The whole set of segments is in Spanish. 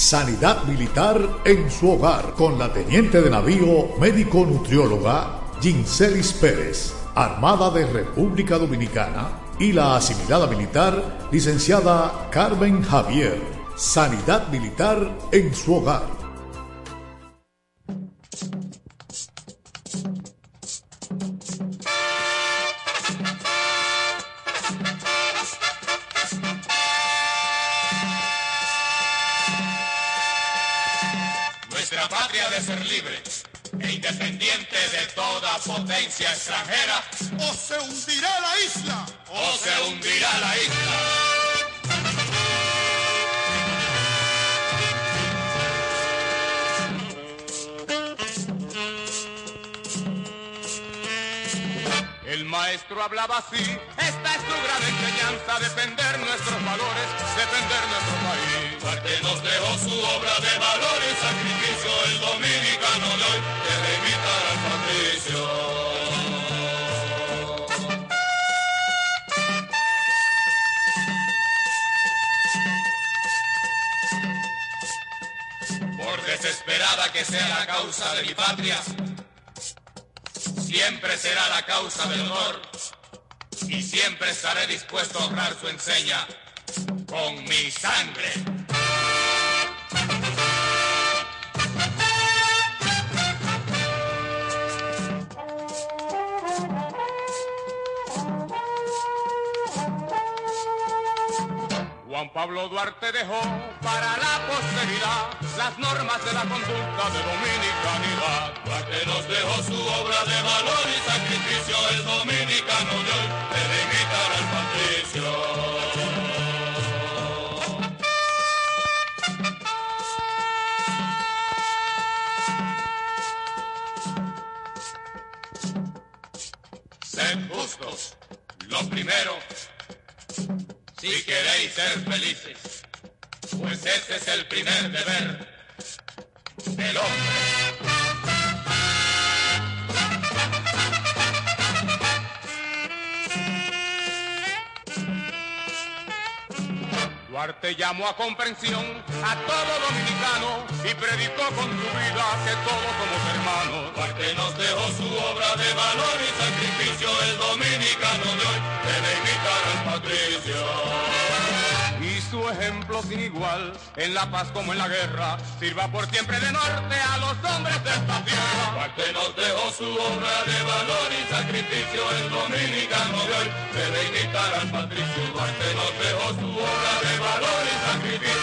Sanidad Militar en su hogar con la teniente de navío médico nutrióloga Ginselis Pérez, Armada de República Dominicana, y la asimilada militar licenciada Carmen Javier. Sanidad Militar en su hogar. Potencia extranjera, o se hundirá la isla, o se hundirá la isla. El maestro hablaba así, esta es su gran enseñanza, defender nuestros valores, defender nuestro país. Porque nos dejó su obra de valor y sacrificio, el dominicano de hoy debe imitar al patricio. Desesperada que sea la causa de mi patria, siempre será la causa del honor y siempre estaré dispuesto a honrar su enseña con mi sangre. Pablo Duarte dejó para la posteridad las normas de la conducta de dominicanidad. Duarte nos dejó su obra de valor y sacrificio, el dominicano de hoy debe al patricio. Sed justos, lo primero, queréis ser felices, pues ese es el primer deber del hombre. Duarte llamó a comprensión a todo dominicano y predicó con su vida que todos somos hermanos. Duarte nos dejó su obra de valor y sacrificio, el dominicano de hoy debe imitar al patricio. Su ejemplo sin igual, en la paz como en la guerra, sirva por siempre de norte a los hombres de esta tierra. Duarte nos dejó su obra de valor y sacrificio, el dominicano de hoy debe imitar al patricio. Duarte nos dejó su obra de valor y sacrificio,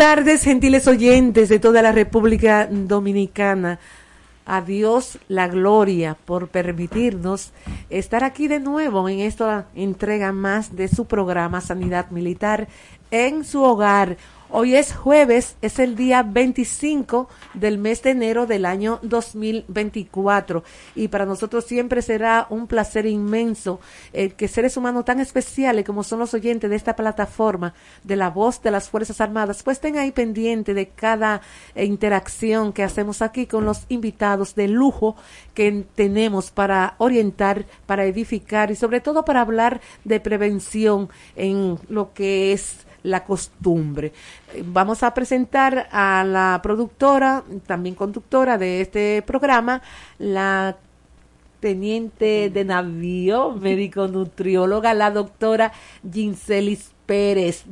tardes, gentiles oyentes de toda la República Dominicana. A Dios la gloria por permitirnos estar aquí de nuevo en esta entrega más de su programa Sanidad Militar en su hogar. Hoy es jueves, es el día 25 del mes de enero del año 2024 y para nosotros siempre será un placer inmenso eh, que seres humanos tan especiales como son los oyentes de esta plataforma de la voz de las Fuerzas Armadas pues estén ahí pendiente de cada eh, interacción que hacemos aquí con los invitados de lujo que tenemos para orientar, para edificar y sobre todo para hablar de prevención en lo que es la costumbre. Vamos a presentar a la productora, también conductora de este programa, la teniente de navío, médico nutrióloga, la doctora Ginselis Pérez.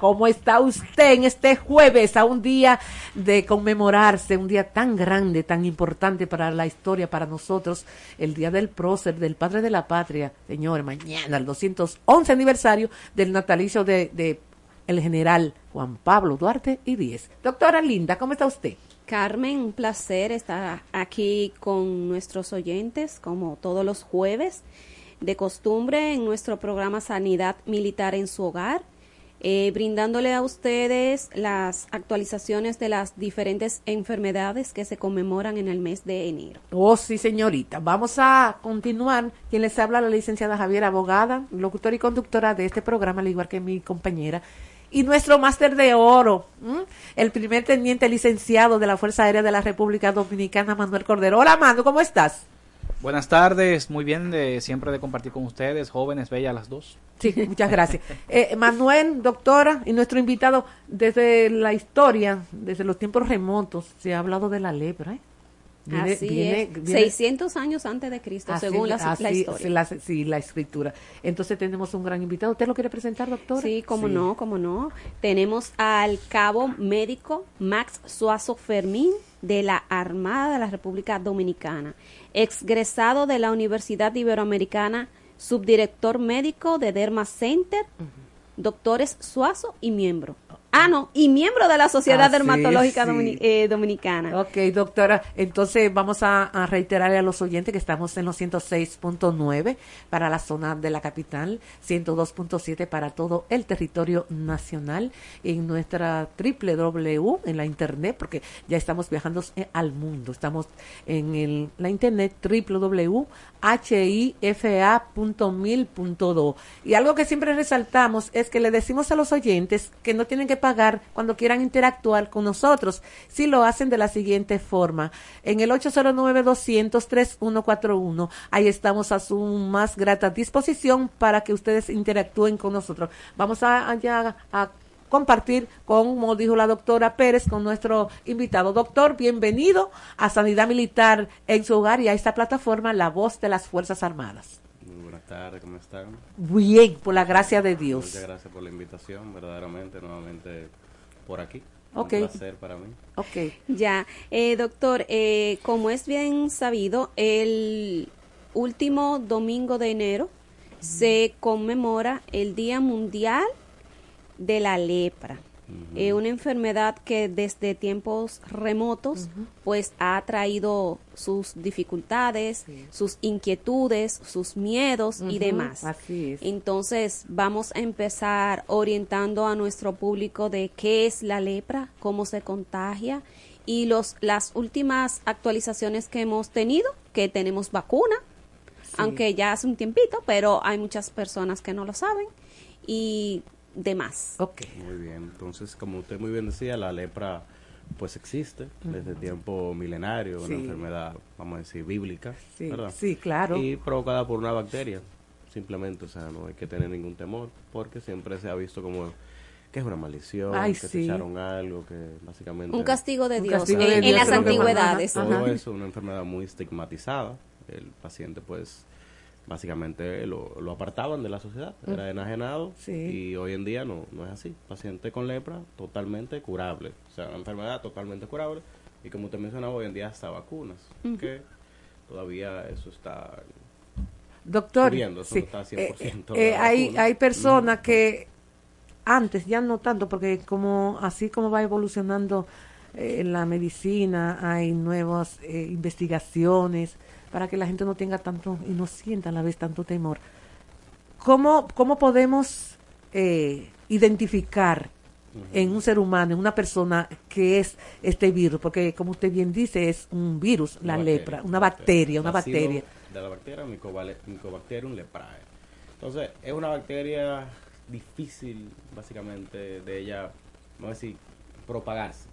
¿Cómo está usted en este jueves, a un día de conmemorarse, un día tan grande, tan importante para la historia, para nosotros, el día del prócer, del padre de la patria, señor, mañana, el 211 aniversario del natalicio de, de el general Juan Pablo Duarte y Díez. Doctora Linda, ¿cómo está usted? Carmen, un placer estar aquí con nuestros oyentes, como todos los jueves, de costumbre en nuestro programa Sanidad Militar en su hogar, eh, brindándole a ustedes las actualizaciones de las diferentes enfermedades que se conmemoran en el mes de enero. Oh, sí, señorita. Vamos a continuar. Quien les habla, la licenciada Javier, abogada, locutora y conductora de este programa, al igual que mi compañera y nuestro máster de oro, el primer teniente licenciado de la Fuerza Aérea de la República Dominicana, Manuel Cordero. Hola, Manu, ¿cómo estás? Buenas tardes, muy bien de siempre de compartir con ustedes, jóvenes, bellas las dos. Sí, muchas gracias. Eh, Manuel, doctora, y nuestro invitado, desde la historia, desde los tiempos remotos, se ha hablado de la lepra. ¿eh? Así es. 600 años antes de Cristo, según la, historia. sí, la escritura. Entonces tenemos un gran invitado. ¿Usted lo quiere presentar, doctor? Sí, cómo no, cómo no. Tenemos al cabo médico Max Suazo Fermín de la Armada de la República Dominicana, exgresado de la Universidad Iberoamericana, subdirector médico de Derma Center, doctores Suazo y miembro. Ah, no, y miembro de la Sociedad ah, Dermatológica eh, Dominicana. Ok, doctora, entonces vamos a, reiterarle a los oyentes que estamos en los 106.9 para la zona de la capital, 102.7 para todo el territorio nacional, en nuestra www, en la internet, porque ya estamos viajando eh, al mundo, estamos en el, la internet www.hifa.mil.do. Y algo que siempre resaltamos es que le decimos a los oyentes que no tienen que pagar cuando quieran interactuar con nosotros. Si lo hacen de la siguiente forma, en el 809-200-3141, ahí estamos a su más grata disposición para que ustedes interactúen con nosotros. Vamos a, a compartir con, como dijo la doctora Pérez, con nuestro invitado. Doctor, bienvenido a Sanidad Militar en su hogar y a esta plataforma La Voz de las Fuerzas Armadas tardes, ¿cómo están? Bien, por la gracia de Dios. Muchas gracias por la invitación, verdaderamente, nuevamente por aquí. Ok. Un placer para mí. Ok. Ya, eh, doctor, eh, como es bien sabido, el último domingo de enero se conmemora el Día Mundial de la Lepra. Eh, una enfermedad que desde tiempos remotos pues ha traído sus dificultades, sus inquietudes, sus miedos y demás. Entonces vamos a empezar orientando a nuestro público de qué es la lepra, cómo se contagia y los las últimas actualizaciones que hemos tenido, que tenemos vacuna, aunque ya hace un tiempito, pero hay muchas personas que no lo saben. Y demás. Ok. Muy bien, entonces como usted muy bien decía, la lepra pues existe desde tiempo milenario, una enfermedad, vamos a decir, bíblica, sí, Sí, claro. Y provocada por una bacteria, simplemente, o sea, no hay que tener ningún temor, porque siempre se ha visto como que es una maldición, que se echaron algo, que básicamente... Un castigo de Dios, en, las antigüedades. Todo eso, una enfermedad muy estigmatizada, el paciente pues básicamente lo, lo, apartaban de la sociedad, mm. era enajenado y hoy en día no, no es así. Paciente con lepra totalmente curable, o sea, una enfermedad totalmente curable. Y como usted mencionaba, hoy en día hasta vacunas, que todavía eso está... Doctor, eso está 100% eh, eh, hay, hay personas que antes, ya no tanto, porque como así como va evolucionando eh, la medicina, hay nuevas eh, investigaciones para que la gente no tenga tanto y no sienta a la vez tanto temor. ¿Cómo, cómo podemos eh, identificar en un ser humano, en una persona que es este virus? Porque como usted bien dice, es un virus, la lepra, una bacteria, una bacteria. De la bacteria Mycobacterium leprae. Entonces, es una bacteria difícil, básicamente, de ella, no decir, propagarse.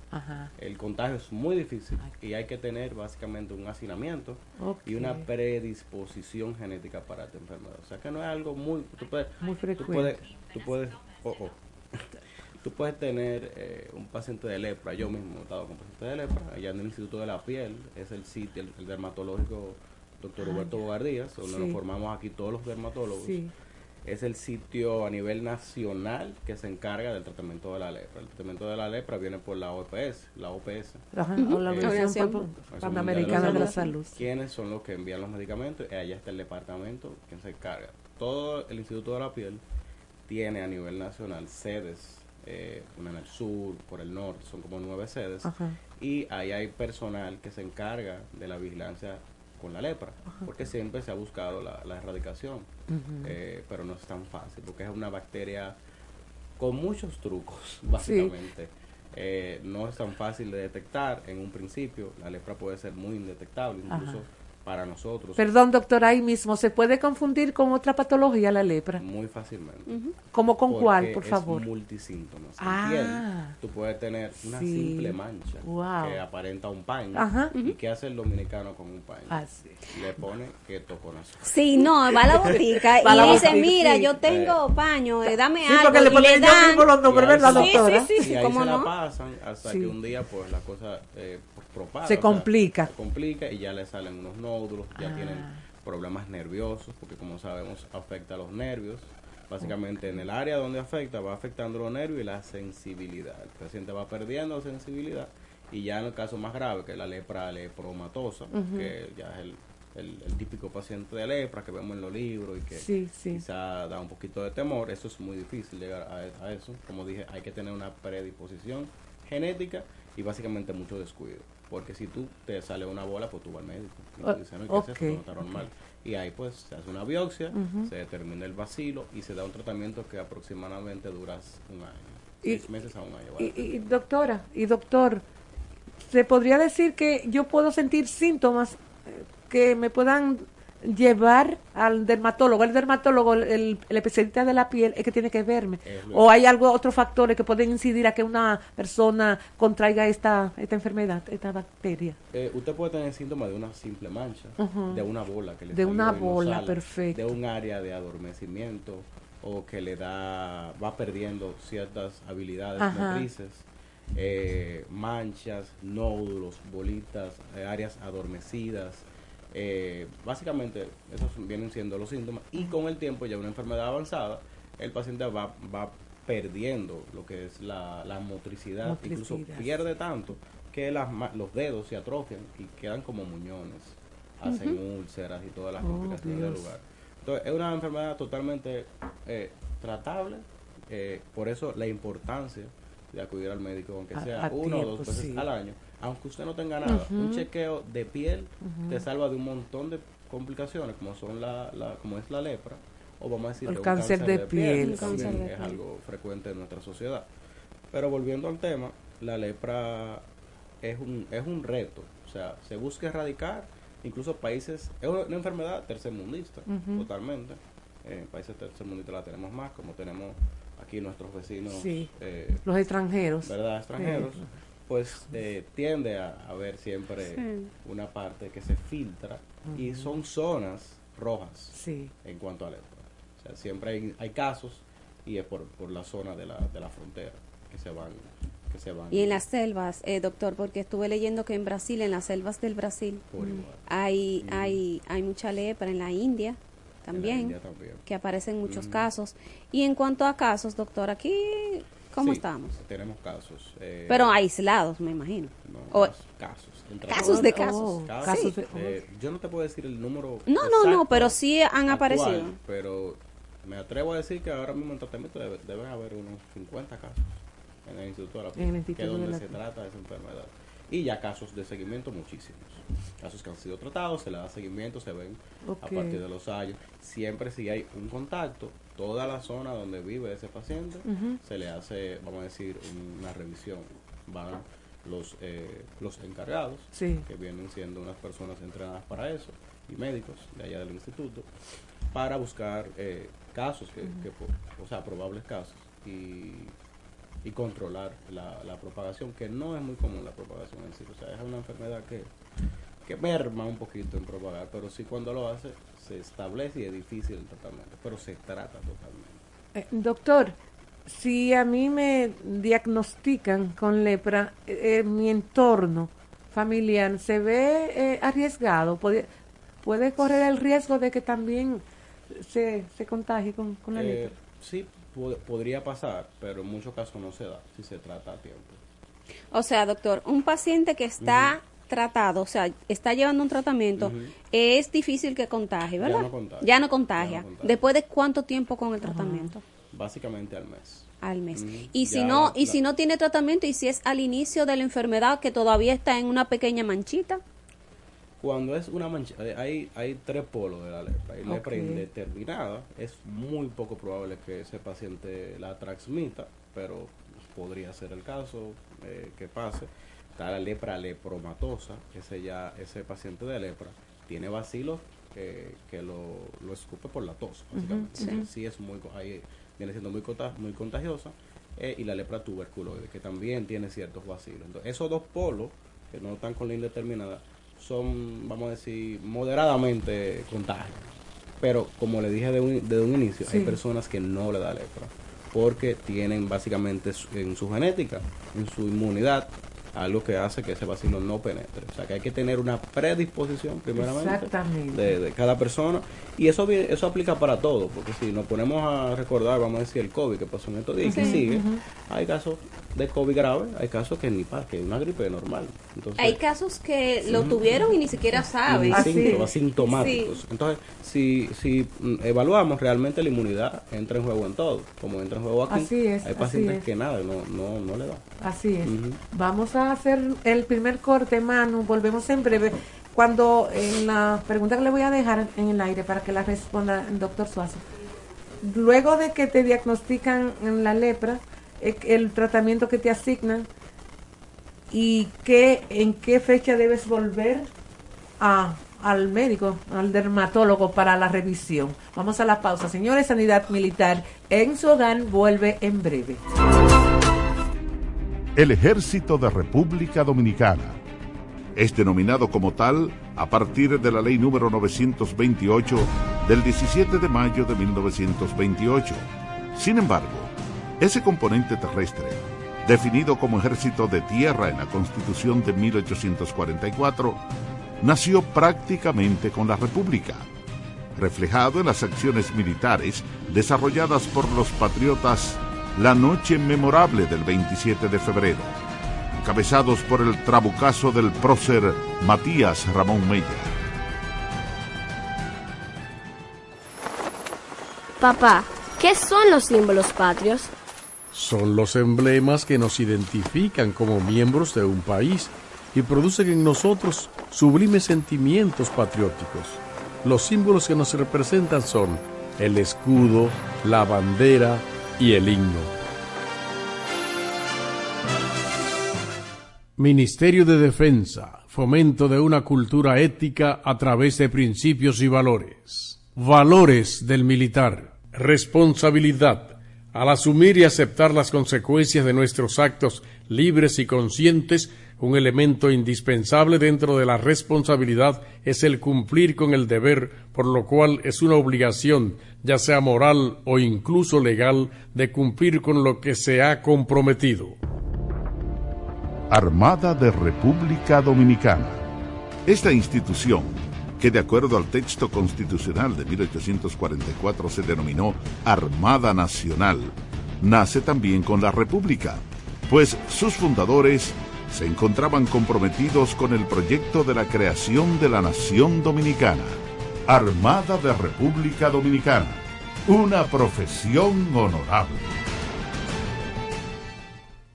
El contagio es muy difícil y hay que tener básicamente un hacinamiento y una predisposición genética para esta enfermedad. O sea que no es algo muy... Tú puedes, muy frecuente. Tú puedes, tú puedes, oh, oh. tú puedes tener eh, un paciente de lepra, yo mismo he estado con paciente de lepra, allá en el Instituto de la Piel, es el sitio, el, dermatológico doctor Roberto Bogardías, donde nos formamos aquí todos los dermatólogos. Sí es el sitio a nivel nacional que se encarga del tratamiento de la lepra. El tratamiento de la lepra viene por la OPS, la OPS. Ajá, la Organización Panamericana de la Salud. ¿Quiénes son los que envían los medicamentos? Y allá está el departamento quien se encarga. Todo el Instituto de la Piel tiene a nivel nacional sedes, eh, una en el sur, por el norte, son como nueve sedes. Y ahí hay personal que se encarga de la vigilancia con la lepra, porque siempre se ha buscado la, erradicación, eh, pero no es tan fácil, porque es una bacteria con muchos trucos, básicamente. Eh, no es tan fácil de detectar en un principio, la lepra puede ser muy indetectable, incluso para nosotros. Perdón, doctor, ahí mismo, ¿se puede confundir con otra patología la lepra? Muy fácilmente. ¿Cómo con cuál, por favor? Es multisíntomas. Ah, tú puedes tener una simple mancha que aparenta un paño. ¿Y qué hace el dominicano con un paño? Ah, Le pone que toconazo. Sí, no, va a la botica y dice, mira, yo tengo paño, eh, dame algo. Porque le ponen le los nombres, ¿verdad, doctora? Sí, sí, sí, y ahí se la pasan hasta que un día, pues, la cosa eh, se complica. se complica y ya le salen unos nódulos, ya ah. tienen problemas nerviosos, porque como sabemos afecta a los nervios. Básicamente en el área donde afecta va afectando los nervios y la sensibilidad. El paciente va perdiendo sensibilidad y ya en el caso más grave, que es la lepra lepromatosa, que ya es el, el, típico paciente de lepra que vemos en los libros y que quizá da un poquito de temor, eso es muy difícil llegar a, a, eso. Como dije, hay que tener una predisposición genética y básicamente mucho descuido. Porque si tú te sale una bola, pues tú vas al médico. Y tú dices, no, ¿qué es está normal. Y ahí pues se hace una biopsia, se determina el vacilo y se da un tratamiento que aproximadamente dura un año. seis meses a un año. Y, doctora, y doctor, ¿se podría decir que yo puedo sentir síntomas eh, que me puedan llevar al dermatólogo. El dermatólogo, el, especialista de la piel, es que tiene que verme. o hay algo, otros factores que pueden incidir a que una persona contraiga esta, esta enfermedad, esta bacteria. Eh, usted puede tener síntomas de una simple mancha, de una bola que le De una bola, perfecto. De un área de adormecimiento o que le da, va perdiendo ciertas habilidades motrices. Eh, manchas, nódulos, bolitas, eh, áreas adormecidas, eh, básicamente, esos vienen siendo los síntomas. Y con el tiempo, ya una enfermedad avanzada, el paciente va, va perdiendo lo que es la, motricidad, incluso pierde tanto que las, los dedos se atrofian y quedan como muñones, hacen úlceras y todas las oh, complicaciones del lugar. Entonces, es una enfermedad totalmente eh, tratable, eh, por eso la importancia de acudir al médico, aunque sea uno o dos veces al año, aunque usted no tenga nada, un chequeo de piel te salva de un montón de complicaciones, como son la, la como es la lepra, o vamos a decir el cáncer, de, piel, es algo frecuente en nuestra sociedad. Pero volviendo al tema, la lepra es un, es un reto, o sea, se busca erradicar, incluso países, es una enfermedad tercermundista, totalmente. En países tercermundistas la tenemos más, como tenemos aquí nuestros vecinos. Eh, los extranjeros. ¿Verdad? Extranjeros pues eh, tiende a haber siempre una parte que se filtra y son zonas rojas en cuanto a lepra. O sea, siempre hay, hay casos y es por, por la zona de la, de la frontera que se van que se van. Y en las selvas, eh, doctor, porque estuve leyendo que en Brasil, en las selvas del Brasil, hay, hay, hay mucha lepra, en la India también, que aparecen muchos casos. Y en cuanto a casos, doctor, aquí ¿Cómo estamos? Tenemos casos. Eh, Pero aislados, me imagino. o, casos. Casos de casos. Eh, yo no te puedo decir el número. No, no, no, pero sí han aparecido. Pero me atrevo a decir que ahora mismo en tratamiento debe, deben haber unos 50 casos en el Instituto de la Instituto que es donde la se trata de esa enfermedad. Y ya casos de seguimiento muchísimos. Casos que han sido tratados, se le da seguimiento, se ven a partir de los años. Siempre si hay un contacto, toda la zona donde vive ese paciente, se le hace, vamos a decir, una revisión. Van los, eh, los encargados, Sí. que vienen siendo unas personas entrenadas para eso, y médicos de allá del instituto, para buscar eh, casos, que, que o sea, probables casos, y, y controlar la, la propagación, que no es muy común la propagación en sí. O sea, es una enfermedad que, que merma un poquito en propagar, pero sí cuando lo hace se establece y es difícil el tratamiento, pero se trata totalmente. Eh, doctor, si a mí me diagnostican con lepra, eh, en mi entorno familiar se ve eh, arriesgado, puede, puede correr el riesgo de que también se, se contagie con, con la Eh, lepra. sí, pod- podría pasar, pero en muchos casos no se da si se trata a tiempo. O sea, doctor, un paciente que está tratado, o sea, está llevando un tratamiento, es difícil que contagie, Ya ¿verdad? no contagia. Ya no contagia. Ya no contagia. ¿Después de cuánto tiempo con el tratamiento? Básicamente al mes. Al mes. Y si no, y la- si no tiene tratamiento y si es al inicio de la enfermedad que todavía está en una pequeña manchita, Cuando es una mancha, eh, hay, hay tres polos de la lepra. Hay lepra indeterminada, es muy poco probable que ese paciente la transmita, pero podría ser el caso eh, que pase. Está la lepra lepromatosa, ese ya, ese paciente de lepra tiene bacilos eh, que lo, lo escupe por la tos, básicamente. Ujú, sí. Sí es muy, ahí viene siendo muy contagiosa. eh, y la lepra tuberculoide, que también tiene ciertos vacilos. Entonces, esos dos polos, que no están con la indeterminada, son, vamos a decir, moderadamente contagios. Pero, como le dije de un, desde un inicio, hay personas que no le da lepra, porque tienen básicamente su- en su genética, en su inmunidad, algo que hace que ese vacilo no penetre. O sea, que hay que tener una predisposición, primeramente, de, de cada persona. Y eso eso aplica para todo, porque si nos ponemos a recordar, vamos a decir, el COVID que pasó en estos días y que sigue, hay casos de COVID grave, hay casos que ni para, que es una gripe normal. Entonces, hay casos que lo tuvieron y ni siquiera saben. y síntomas, asintomáticos. Sí. Entonces, si, si evaluamos realmente la inmunidad, entra en juego en todo. Como entra en juego aquí, Así es, hay así pacientes es. que nada, no, no, no le da. Así es. Vamos a hacer el primer corte, Manu. Volvemos en breve. Cuando en la pregunta que le voy a dejar en el aire para que la responda el doctor Suazo. Luego de que te diagnostican la lepra, el tratamiento que te asignan y qué, en qué fecha debes volver a, al médico, al dermatólogo para la revisión. Vamos a la pausa. Señores, Sanidad Militar en su vuelve en breve. El Ejército de República Dominicana. Es denominado como tal a partir de la ley número 928 del 17 de mayo de 1928. Sin embargo, ese componente terrestre, definido como ejército de tierra en la Constitución de 1844, nació prácticamente con la República, reflejado en las acciones militares desarrolladas por los patriotas la noche memorable del 27 de febrero, encabezados por el trabucazo del prócer Matías Ramón Mella. Papá, ¿qué son los símbolos patrios? Son los emblemas que nos identifican como miembros de un país y producen en nosotros sublimes sentimientos patrióticos. Los símbolos que nos representan son el escudo, la bandera y el himno. Ministerio de Defensa, fomento de una cultura ética a través de principios y valores. Valores del militar. Responsabilidad. Al asumir y aceptar las consecuencias de nuestros actos libres y conscientes, un elemento indispensable dentro de la responsabilidad es el cumplir con el deber, por lo cual es una obligación, ya sea moral o incluso legal, de cumplir con lo que se ha comprometido. Armada de República Dominicana. Esta institución, que de acuerdo al texto constitucional de 1844 se denominó Armada Nacional, nace también con la República, pues sus fundadores se encontraban comprometidos con el proyecto de la creación de la nación dominicana. Armada de República Dominicana. una profesión honorable.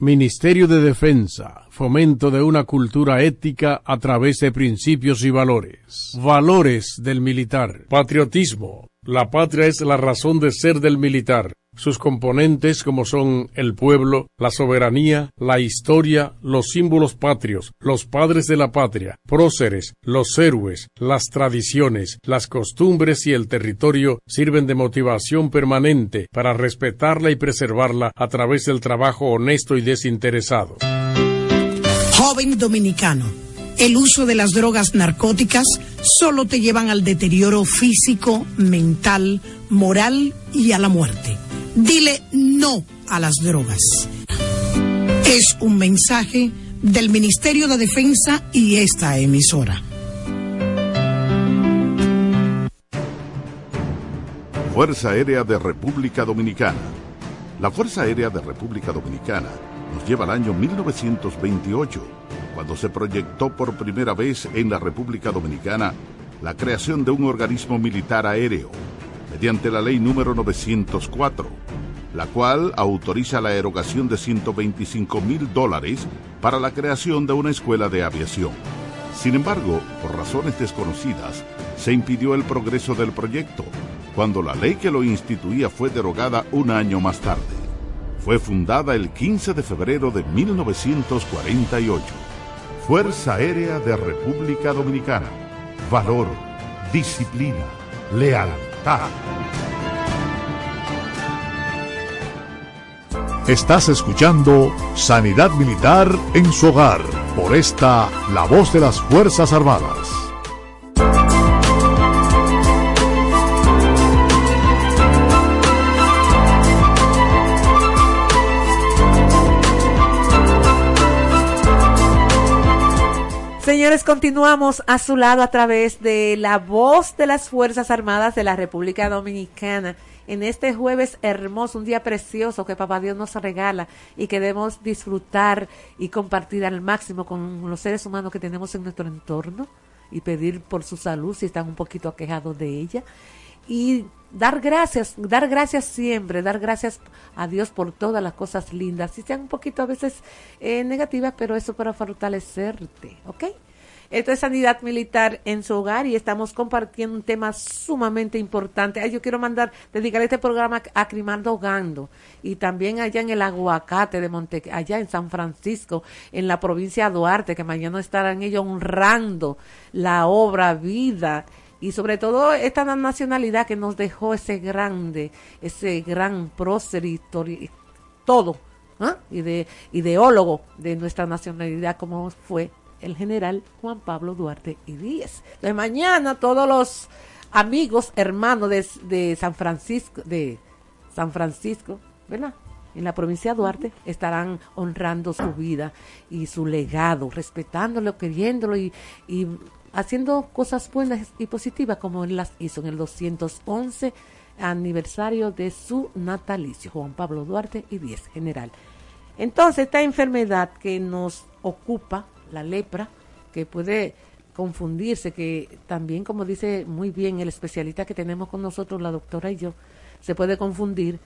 Ministerio de Defensa, fomento de una cultura ética a través de principios y valores. Valores del militar. Patriotismo. La patria es la razón de ser del militar sus componentes como son el pueblo, la soberanía, la historia, los símbolos patrios, los padres de la patria, próceres, los héroes, las tradiciones, las costumbres y el territorio sirven de motivación permanente para respetarla y preservarla a través del trabajo honesto y desinteresado. Joven dominicano, el uso de las drogas narcóticas solo te llevan al deterioro físico, mental, moral y a la muerte. Dile no a las drogas. Es un mensaje del Ministerio de Defensa y esta emisora. Fuerza Aérea de República Dominicana. La Fuerza Aérea de República Dominicana lleva al año 1928, cuando se proyectó por primera vez en la República Dominicana la creación de un organismo militar aéreo mediante la ley número 904, la cual autoriza la erogación de 125 mil dólares para la creación de una escuela de aviación. Sin embargo, por razones desconocidas, se impidió el progreso del proyecto, cuando la ley que lo instituía fue derogada un año más tarde. Fue fundada el 15 de febrero de 1948. Fuerza Aérea de República Dominicana. Valor, disciplina, lealtad Estás escuchando Sanidad Militar en su hogar por esta La Voz de las Fuerzas Armadas. Señores, continuamos a su lado a través de la voz de las Fuerzas Armadas de la República Dominicana en este jueves hermoso, un día precioso que Papá Dios nos regala y que debemos disfrutar y compartir al máximo con los seres humanos que tenemos en nuestro entorno y pedir por su salud si están un poquito aquejados de ella y dar gracias, dar gracias siempre, dar gracias a Dios por todas las cosas lindas, si sean un poquito a veces eh, negativas, pero eso para fortalecerte, ¿ok? Esto es Sanidad Militar en su hogar y estamos compartiendo un tema sumamente importante. Yo quiero mandar, dedicar este programa a Crimaldo Gando y también allá en el Aguacate de Monte, allá en San Francisco, en la provincia de Duarte, que mañana estarán ellos honrando la obra, vida y sobre todo esta nacionalidad que nos dejó ese grande, ese gran prócer y todo, ¿ah? y de ideólogo de nuestra nacionalidad como fue el general Juan Pablo Duarte y Díez. De mañana todos los amigos, hermanos de, de San Francisco, de San Francisco, ¿verdad? en la provincia de Duarte estarán honrando su vida y su legado, respetándolo, queriéndolo y, y haciendo cosas buenas y positivas como él las hizo en el 211 aniversario de su natalicio, Juan Pablo Duarte y 10 general. Entonces, esta enfermedad que nos ocupa, la lepra, que puede confundirse, que también, como dice muy bien el especialista que tenemos con nosotros, la doctora y yo, se puede confundir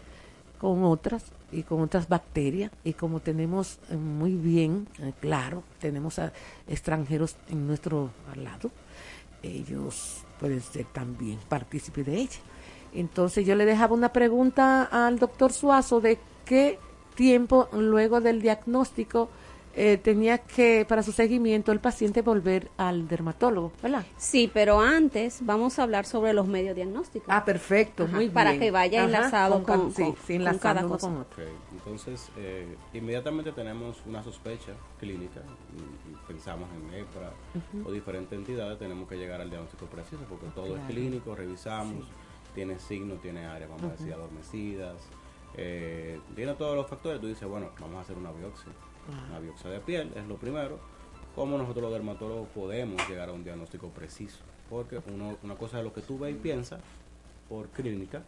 con otras y con otras bacterias. Y como tenemos eh, muy bien eh, claro tenemos a extranjeros en nuestro lado ellos pueden ser también partícipes de ella. Entonces yo le dejaba una pregunta al doctor Suazo de qué tiempo luego del diagnóstico eh, tenía que, para su seguimiento, el paciente volver al dermatólogo, ¿verdad? Sí, pero antes vamos a hablar sobre los medios diagnósticos. Ah, perfecto, muy bien. Para que vaya enlazado con, cada cosa. Entonces, eh, inmediatamente tenemos una sospecha clínica, pensamos en lepra o diferentes entidades, tenemos que llegar al diagnóstico preciso, porque todo es clínico, revisamos, tiene signos, tiene áreas, vamos a decir, adormecidas, eh, tiene todos los factores, tú dices, bueno, vamos a hacer una biopsia la biopsia de piel es lo primero. ¿Cómo nosotros los dermatólogos podemos llegar a un diagnóstico preciso? Porque uno, una cosa es lo que tú ves y piensas por clínica,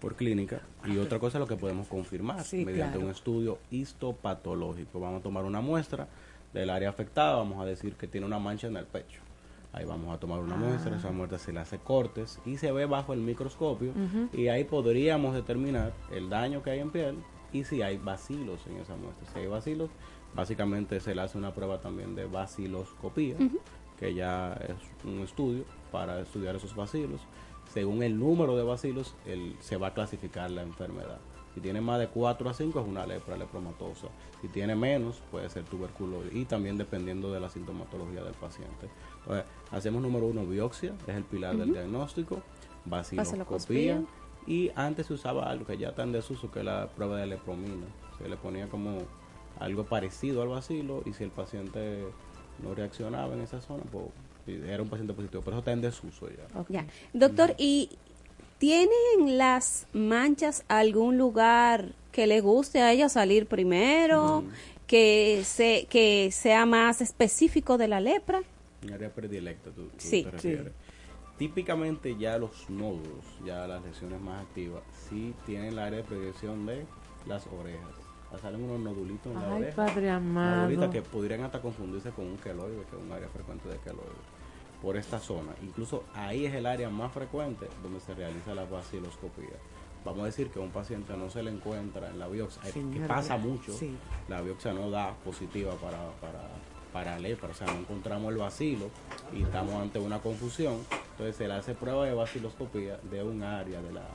por clínica, y otra cosa es lo que podemos confirmar mediante un estudio histopatológico. Vamos a tomar una muestra del área afectada, vamos a decir que tiene una mancha en el pecho. Ahí vamos a tomar una muestra, esa muestra se le hace cortes y se ve bajo el microscopio y ahí podríamos determinar el daño que hay en piel y si hay bacilos en esa muestra. Si hay bacilos, básicamente se le hace una prueba también de baciloscopía, Ujú. que ya es un estudio para estudiar esos bacilos. Según el número de bacilos, el- se va a clasificar la enfermedad. Si tiene más de 4 a 5 es una lepra lepromatosa. Si tiene menos puede ser tuberculosis y también dependiendo de la sintomatología del paciente. Entonces, hacemos número uno biopsia, es el pilar del diagnóstico, Baciloscopía. Y antes se usaba algo que ya está en desuso que es la prueba de lepromina. Se le ponía como algo parecido al bacilo y si el paciente no reaccionaba en esa zona, pues era un paciente positivo, pero eso está en desuso ya. Doctor, ¿y tienen las manchas algún lugar que le guste a ella salir primero? Que, se, que sea más específico de la lepra. Un área predilecta, tú, tú Sí. te refieres. Típicamente ya los nódulos, ya las lesiones más activas, sí tienen el área de predilección de las orejas. Sea, Salen unos nodulitos en la oreja. padre amado. Que podrían hasta confundirse con un queloide, que es un área frecuente de queloide. Por esta zona. Incluso ahí es el área más frecuente donde se realiza la baciloscopía. Vamos a decir que a un paciente no se le encuentra en la biopsia, que pasa mucho, sí. la biopsia no da positiva para, para, para lepra, o sea, no encontramos el bacilo y estamos ante una confusión, entonces se le hace prueba de baciloscopía de un área de la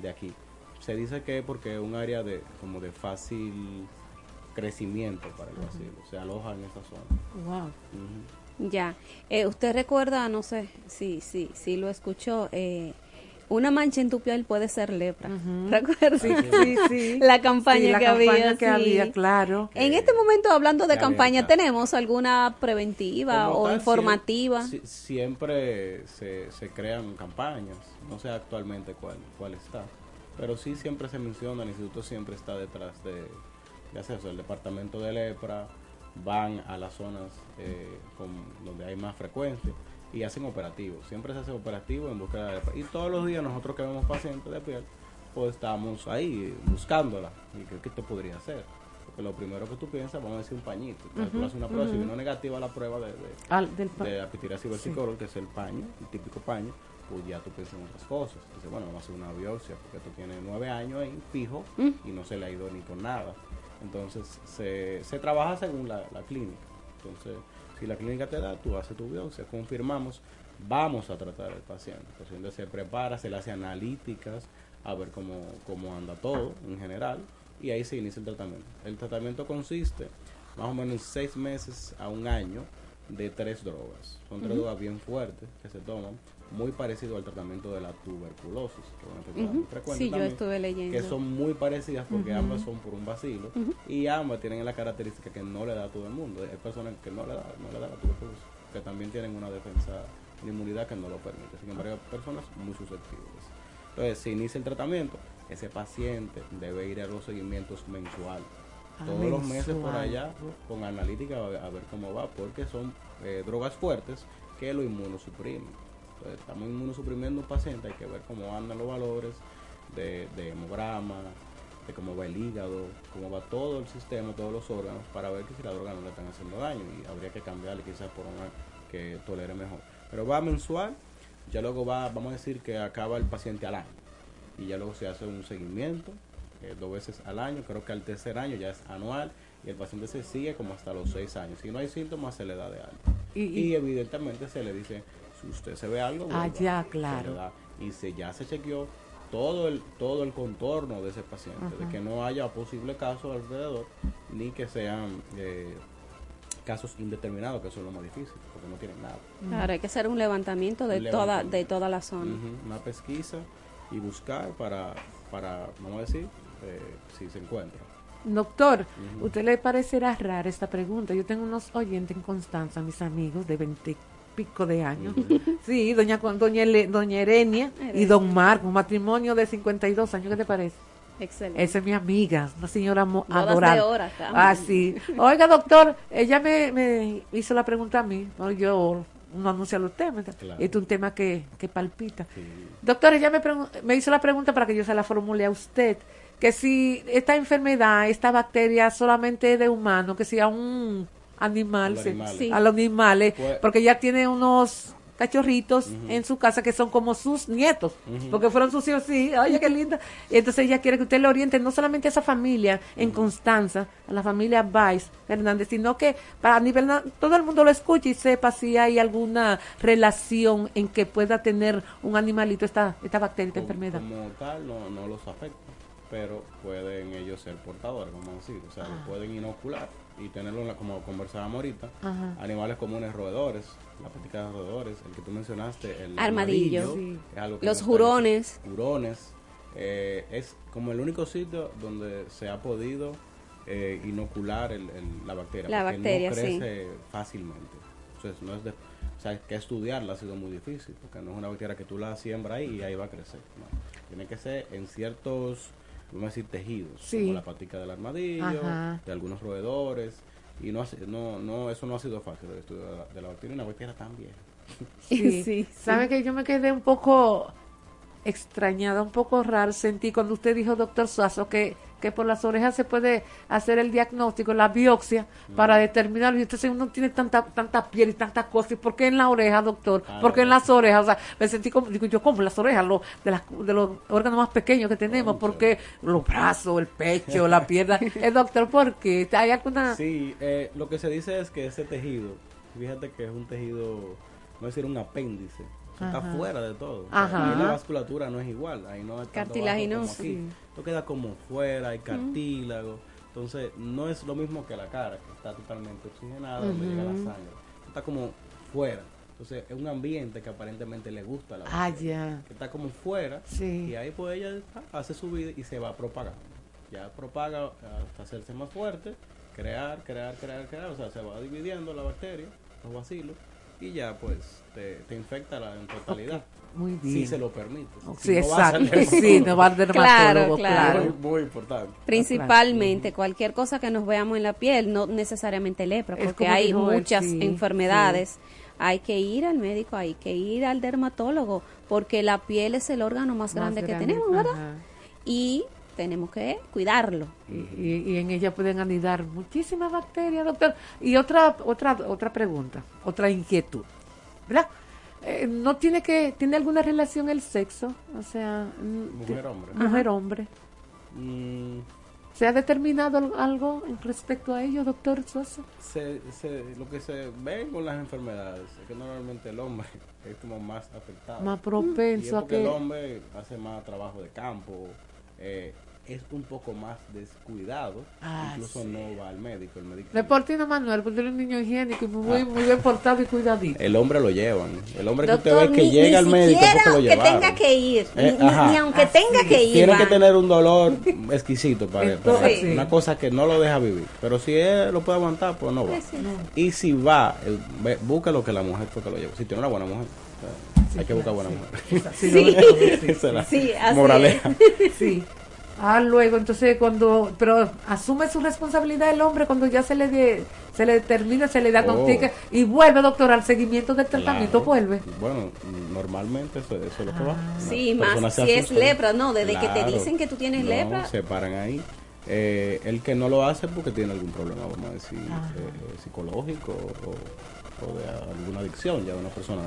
de aquí. Se dice que es porque es un área de como de fácil crecimiento para el bacilo, se aloja en esa zona. Wow. Ya. Eh, ¿Usted recuerda, no sé si, si, si lo escuchó, eh, una mancha en tu piel puede ser lepra? ¿Recuerda? Sí, sí, sí. La campaña Sí, la que campaña había. que sí. había, claro. En este momento, hablando de campaña. ¿tenemos alguna preventiva Como o tal, informativa? sie- sie- siempre se, se crean campañas, no sé actualmente cuál, cuál está, pero sí siempre se menciona, el instituto siempre está detrás de, de hacer eso, el departamento de lepra, van a las zonas eh, con- donde hay más frecuencia y hacen operativos, siempre se hace operativo en búsqueda de lepra. Y todos los días nosotros que vemos pacientes de piel, pues estamos ahí buscándola y qué, qué te podría hacer. Porque lo primero que tú piensas, vamos a decir un pañito. Entonces, tú haces una prueba, si ujú. vino negativa la prueba de, de, Al- del de que es el paño, el típico paño, pues ya tú piensas en otras cosas. Bueno, vamos a hacer una biopsia, porque tú tienes nueve años ahí fijo Mm. y no se le ha ido ni con nada. Entonces, se, se trabaja según la, la clínica. Entonces, si la clínica te da, tú haces tu biopsia, confirmamos, vamos a tratar al paciente. El paciente se prepara, se le hace analíticas, a ver cómo, cómo anda todo en general, y ahí se inicia el tratamiento. El tratamiento consiste más o menos en seis meses a un año de tres drogas. Son tres drogas bien fuertes que se toman, muy parecido al tratamiento de la tuberculosis, que es una muy frecuente Sí, yo estuve leyendo. que son muy parecidas porque ambas son por un bacilo Ujú. y ambas tienen la característica que no le da a todo el mundo. Hay personas que no le da, no le da la tuberculosis, que también tienen una defensa, una inmunidad que no lo permite. Sin embargo, hay personas muy susceptibles. Entonces, se inicia el tratamiento, ese paciente debe ir a los seguimientos mensuales. Ah, Todos los meses por allá con analítica a ver, a ver cómo va, porque son eh, drogas fuertes que lo inmunosuprimen. Estamos inmunosuprimiendo un paciente, hay que ver cómo andan los valores de, de hemograma, de cómo va el hígado, cómo va todo el sistema, todos los órganos, para ver que si la droga no le están haciendo daño y habría que cambiarle quizás por una que tolere mejor. Pero va mensual, ya luego va, vamos a decir que acaba el paciente al año y ya luego se hace un seguimiento eh, dos veces al año, creo que al tercer año ya es anual y el paciente se sigue como hasta los seis años. Si no hay síntomas se le da de alta. Y- Y, y- evidentemente se le dice, usted se ve algo, Ah, vuelva". ya, claro. da. Y se, ya se chequeó todo el, todo el contorno de ese paciente, de que no haya posible casos alrededor, ni que sean eh, casos indeterminados, que eso es lo más difícil, porque no tienen nada. Claro, hay que hacer un levantamiento de Un toda de toda la zona. Una pesquisa y buscar para, para vamos a decir, eh, si se encuentra. Doctor, ¿usted le parecerá rara esta pregunta? Yo tengo unos oyentes en Constanza, mis amigos de veinte pico de años. Sí, doña, doña, Ele- doña Erenia y don Marco, un matrimonio de 52 años, ¿qué te parece? Excelente. Esa es mi amiga, una señora Bodas de adorable. oro acá. Ah, sí. Oiga, doctor, ella me, me hizo la pregunta a mí, no, yo no anuncio ¿me- Claro. este es un tema que, que palpita. Doctor, ella me, me hizo la pregunta para que yo se la formule a usted, que si esta enfermedad, esta bacteria solamente es de humano, que si a un animal, A los sí, animales. sí, a los animales, Pues- porque ya tiene unos cachorritos en su casa que son como sus nietos, porque fueron sus hijos, sí, oye, qué linda. Y entonces ella quiere que usted le oriente no solamente a esa familia en Constanza, a la familia Vice Hernández, sino que para a nivel, todo el mundo lo escuche y sepa si hay alguna relación en que pueda tener un animalito esta, esta bacteria, esta enfermedad. Como tal, no, no los afecta, pero pueden ellos ser portadores, vamos a decir. O sea, Ah. lo pueden inocular y tenerlo, en la- como conversábamos ahorita. Ajá. Animales comunes roedores, la práctica de roedores, el que tú mencionaste, el Armadillo. armadillo, Sí. es algo que Los no jurones. Jurones. eh, es como el único sitio donde se ha podido eh, inocular el- el- la bacteria. La porque bacteria, no sí. crece fácilmente. Entonces, no es de, o sea, que estudiarla ha sido muy difícil, porque no es una bacteria que tú la siembras ahí y ahí va a crecer. no. Tiene que ser en ciertos, vamos a decir, tejidos, Sí. como la patica del armadillo, Ajá. de algunos roedores. Y no, no, no, eso no ha sido fácil el estudio de la, de la bacteria, una bacteria tan vieja. Sí. Sí, ¿Sabe sí. que yo me quedé un poco extrañada, un poco raro? Sentí cuando usted dijo, doctor Suazo, que, que por las orejas se puede hacer el diagnóstico, la biopsia, para determinar. Y entonces uno tiene tanta tanta piel y tantas cosas. ¿Y por qué en la oreja, doctor? Ah, ¿Por qué en la las orejas? O sea, me sentí como, digo yo, como las orejas, lo, de, las, de los órganos más pequeños que tenemos. ¿Por qué los brazos, el pecho, la pierna? Eh, doctor, ¿por qué? ¿Hay alguna...? Sí, eh, lo que se dice es que ese tejido, fíjate que es un tejido, no decir un apéndice, está Ajá. fuera de todo. Ajá. Ahí la vasculatura no es igual, ahí no es tanto Cartilaginoso. como aquí. Sí. Esto queda como fuera, hay cartílago. Entonces, no es lo mismo que la cara, que está totalmente oxigenada, donde llega la sangre. Está como fuera. Entonces, es un ambiente que aparentemente le gusta a la Ah, ya. Que está como fuera. Sí. Y ahí pues ella hace su vida y se va propagando. Ya propaga hasta hacerse más fuerte, crear, crear, crear, crear. O sea, se va dividiendo la bacteria, los vacilos, y ya pues te, te infecta la, en totalidad. Muy Si bien. se lo permite. Sí, Si no al exacto. Sí, no va al dermatólogo, Claro, claro. Muy, muy importante. Principalmente cualquier cosa que nos veamos en la piel, no necesariamente lepra, Es porque hay dijo muchas sí, enfermedades. Hay que ir al médico, hay que ir al dermatólogo, porque la piel es el órgano más, Más grande, que tenemos, ¿verdad? ajá. Y tenemos que cuidarlo. y, y- y en ella pueden anidar muchísimas bacterias, doctor. Y otra otra otra pregunta, otra inquietud, ¿verdad? Eh, ¿No tiene que tiene alguna relación el sexo? O sea, mm, Mujer-hombre. Mujer-hombre. Mm, ¿Se ha determinado al- algo respecto a ello, doctor Sosa? se, se- lo que se ve con las enfermedades es que normalmente el hombre es como más afectado. Más Y es propenso a porque el que... hombre hace más trabajo de campo, eh, es un poco más descuidado, Ah, incluso sí. no va al médico. El médico Deportino Manuel, porque es un niño higiénico y muy, Ah. muy bien portado y cuidadito. El hombre lo llevan. El hombre que usted ve que ni- llega ni al médico porque lo que llevaron. tenga que ir, Eh, ni- ni, ajá. ni aunque tenga que ir. Tiene que tener un dolor exquisito para, Entonces, para- sí. una cosa que no lo deja vivir. Pero si él lo puede aguantar, pues no va. Sí, sí. Y si va, ve- busca lo que la mujer fue que lo llevó. Si tiene una buena mujer, o sea, hay que buscar buena mujer. Sí, Sí. Esa es la Sí, así moraleja. Sí. Ah, luego, entonces, cuando, pero asume su responsabilidad el hombre cuando ya se le de- se le determina, se le diagnostica y vuelve, doctor, al seguimiento del tratamiento, Claro. vuelve. Bueno, normalmente eso, eso es lo que va. Sí, Una más si es asusta. lepra, no, desde que te Claro. dicen que tú tienes No, lepra. Se paran ahí. Eh, el que no lo hace porque tiene algún problema, vamos a decir, Ah. eh, psicológico o, o de alguna adicción, ya de una persona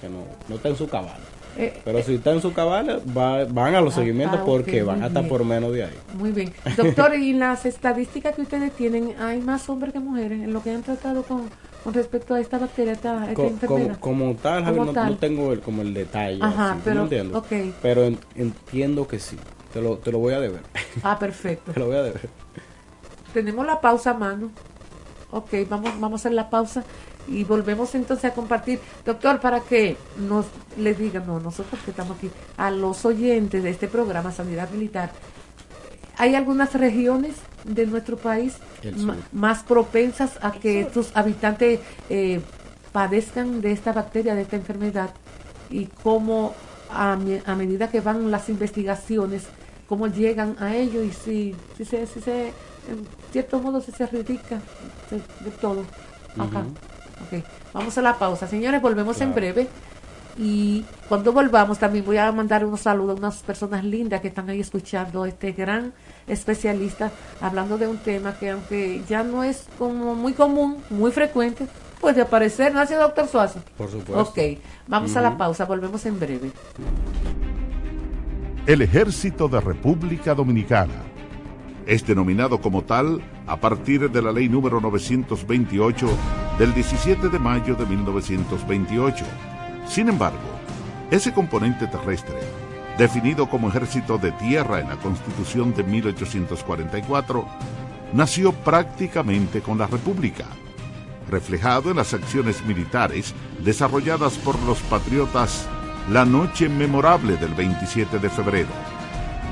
que no, no está en su cabal. Eh, Pero si está en su cabal, va- van a los Ah, seguimientos ah, porque van hasta bien. por menos de ahí. Muy bien. Doctor, y las estadísticas que ustedes tienen, ¿hay más hombres que mujeres en lo que han tratado con, con respecto a esta bacteria, esta, esta Co- enfermedad? como, como tal, Javier, no, tal. no tengo el, como el detalle. Ajá, así, ¿tú pero, me entiendes? ok. Pero en- entiendo que sí. Te lo, te lo voy a deber. Ah, perfecto. te lo voy a deber. Tenemos la pausa a mano. Ok, vamos, vamos a hacer la pausa y volvemos entonces a compartir. Doctor, para que nos le digan, no, nosotros que estamos aquí, a los oyentes de este programa Sanidad Militar, ¿hay algunas regiones de nuestro país más propensas a que sus habitantes eh, padezcan de esta bacteria, de esta enfermedad? Y cómo a medida que van las investigaciones, cómo llegan a ello y si, si se, si se, en cierto modo, si se erradica de, de todo acá. Ok, vamos a la pausa. Señores, volvemos en breve. Y cuando volvamos también voy a mandar unos saludos a unas personas lindas que están ahí escuchando este gran especialista hablando de un tema que aunque ya no es como muy común, muy frecuente, puede aparecer, ¿no hace doctor Suazo? Por supuesto. Ok, vamos a la pausa, volvemos en breve. El Ejército de República Dominicana es denominado como tal a partir de la ley número 928 del 17 de mayo de 1928. Sin embargo, ese componente terrestre, definido como ejército de tierra en la Constitución de 1844, nació prácticamente con la República, reflejado en las acciones militares desarrolladas por los patriotas la noche memorable del 27 de febrero,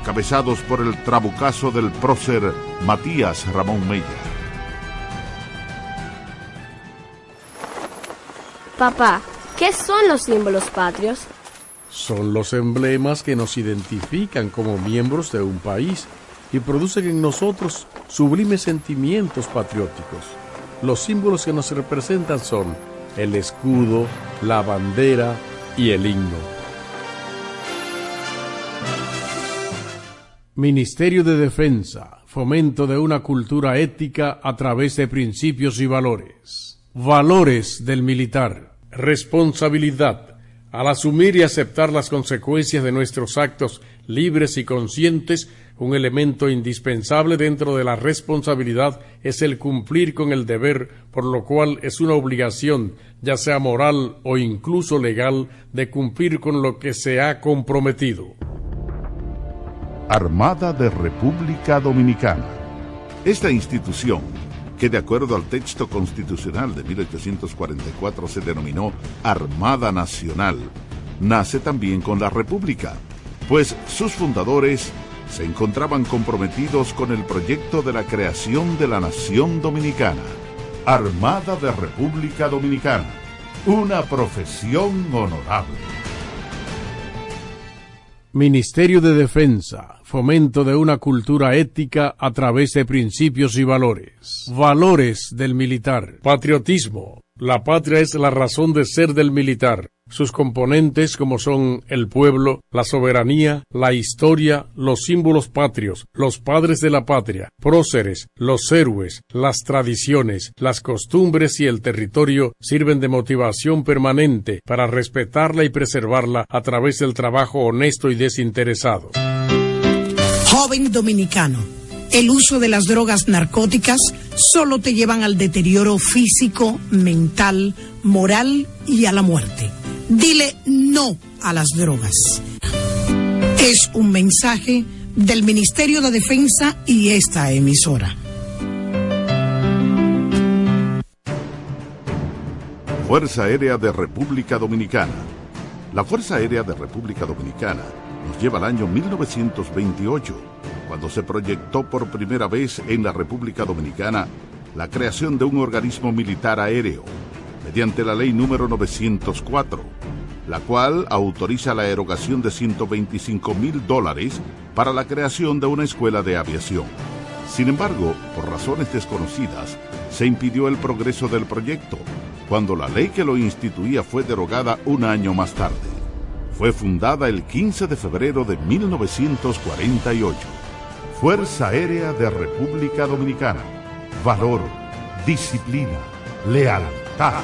encabezados por el trabucazo del prócer Matías Ramón Mella. Papá, ¿qué son los símbolos patrios? Son los emblemas que nos identifican como miembros de un país y producen en nosotros sublimes sentimientos patrióticos. Los símbolos que nos representan son el escudo, la bandera y el himno. Ministerio de Defensa, fomento de una cultura ética a través de principios y valores. Valores del militar. Responsabilidad. Al asumir y aceptar las consecuencias de nuestros actos libres y conscientes, un elemento indispensable dentro de la responsabilidad es el cumplir con el deber, por lo cual es una obligación, ya sea moral o incluso legal, de cumplir con lo que se ha comprometido. Armada de República Dominicana. Esta institución, que de acuerdo al texto constitucional de 1844 se denominó Armada Nacional, nace también con la República, pues sus fundadores se encontraban comprometidos con el proyecto de la creación de la nación dominicana. Armada de República Dominicana, una profesión honorable. Ministerio de Defensa, fomento de una cultura ética a través de principios y valores. Valores del militar. Patriotismo. La patria es la razón de ser del militar. Sus componentes como son el pueblo, la soberanía, la historia, los símbolos patrios, los padres de la patria, próceres, los héroes, las tradiciones, las costumbres y el territorio sirven de motivación permanente para respetarla y preservarla a través del trabajo honesto y desinteresado. Joven dominicano, el uso de las drogas narcóticas solo te llevan al deterioro físico, mental, moral y a la muerte. Dile no a las drogas. Es un mensaje del Ministerio de Defensa y esta emisora. Fuerza Aérea de República Dominicana. La Fuerza Aérea de República Dominicana nos lleva al año 1928, cuando se proyectó por primera vez en la República Dominicana la creación de un organismo militar aéreo, mediante la ley número 904, la cual autoriza la erogación de 125 mil dólares para la creación de una escuela de aviación. Sin embargo, por razones desconocidas, se impidió el progreso del proyecto, cuando la ley que lo instituía fue derogada un año más tarde. Fue fundada el 15 de febrero de 1948. Fuerza Aérea de República Dominicana. Valor, disciplina, lealtad.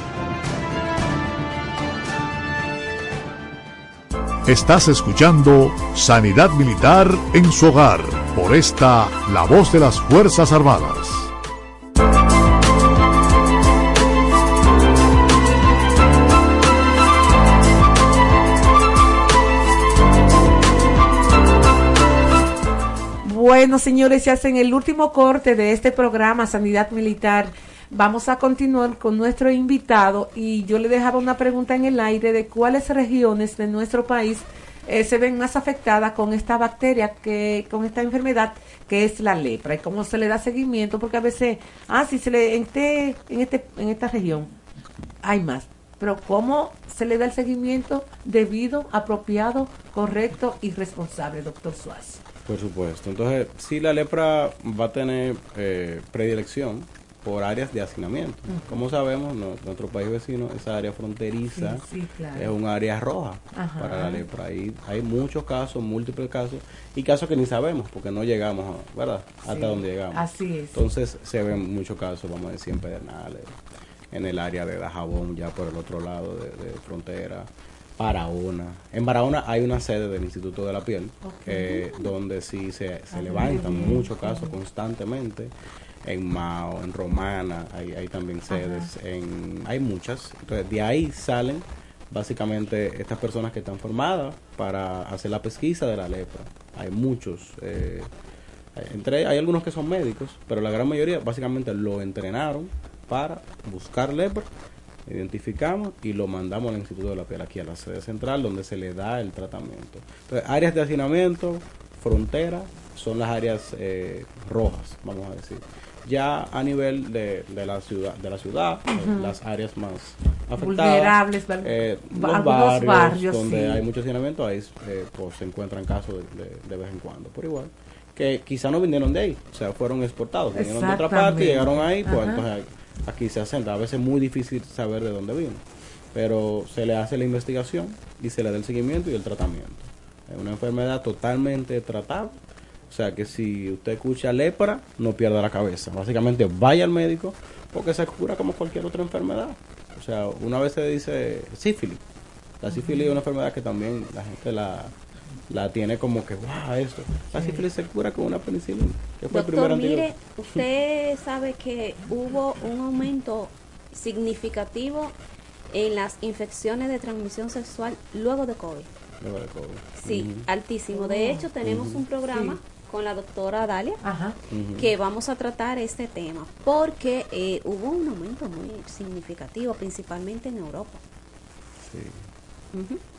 Estás escuchando Sanidad Militar en su hogar por esta La Voz de las Fuerzas Armadas. Bueno, señores, se hacen el último corte de este programa Sanidad Militar. Vamos a continuar con nuestro invitado y yo le dejaba una pregunta en el aire de cuáles regiones de nuestro país eh, se ven más afectadas con esta bacteria, que con esta enfermedad que es la lepra y cómo se le da seguimiento, porque a veces, ah, sí, se le, en, este, en, este, en esta región hay más, pero cómo se le da el seguimiento debido, apropiado, correcto y responsable, doctor Suárez. Por supuesto. Entonces, sí, la lepra va a tener eh, predilección por áreas de hacinamiento. Como sabemos, no- nuestro país vecino, esa área fronteriza Sí, sí, claro. es un área roja Ajá. para la lepra. Ahí hay muchos casos, múltiples casos, y casos que ni sabemos porque no llegamos, ¿verdad? Hasta donde llegamos. así es. Entonces se ven muchos casos, vamos a decir, en Pedernales, en el área de Dajabón, ya por el otro lado de, de frontera. Barahona. En Barahona hay una sede del Instituto de la Piel, eh, donde sí se, se Ah, levantan muchos casos constantemente. En Mao, en Romana, hay, hay también sedes, en, hay muchas. Entonces, de ahí salen básicamente estas personas que están formadas para hacer la pesquisa de la lepra. Hay muchos. eh, entre hay algunos que son médicos, pero la gran mayoría básicamente lo entrenaron para buscar lepra, identificamos y lo mandamos al Instituto de la Piel, aquí a la sede central, donde se le da el tratamiento. Entonces, áreas de hacinamiento, frontera, son las áreas eh, rojas, vamos a decir. Ya a nivel de, de la ciudad, de la ciudad, eh, las áreas más afectadas, Vulnerables, eh, los barrios, barrios, donde sí. hay mucho hacinamiento, ahí eh, pues, se encuentran casos de, de- de vez en cuando, por igual. Que quizá no vinieron de ahí, o sea, fueron exportados, vinieron de otra parte llegaron ahí, pues Ajá. entonces aquí se asentan. A veces es muy difícil saber de dónde vino, pero se le hace la investigación y se le da el seguimiento y el tratamiento. Es una enfermedad totalmente tratable. O sea que si usted escucha lepra, no pierda la cabeza. Básicamente vaya al médico porque se cura como cualquier otra enfermedad. O sea, una vez se dice sífilis. La sífilis es una enfermedad que también la gente la, la tiene como que, wow, esto. La sífilis se cura con una penicilina. Que fue el primer Doctor, mire, usted sabe que hubo un aumento significativo en las infecciones de transmisión sexual luego de COVID. Luego de COVID. Sí, altísimo. De hecho, tenemos un programa Sí. con la doctora Dalia que vamos a tratar este tema porque eh, hubo un aumento muy significativo, principalmente en Europa. Sí.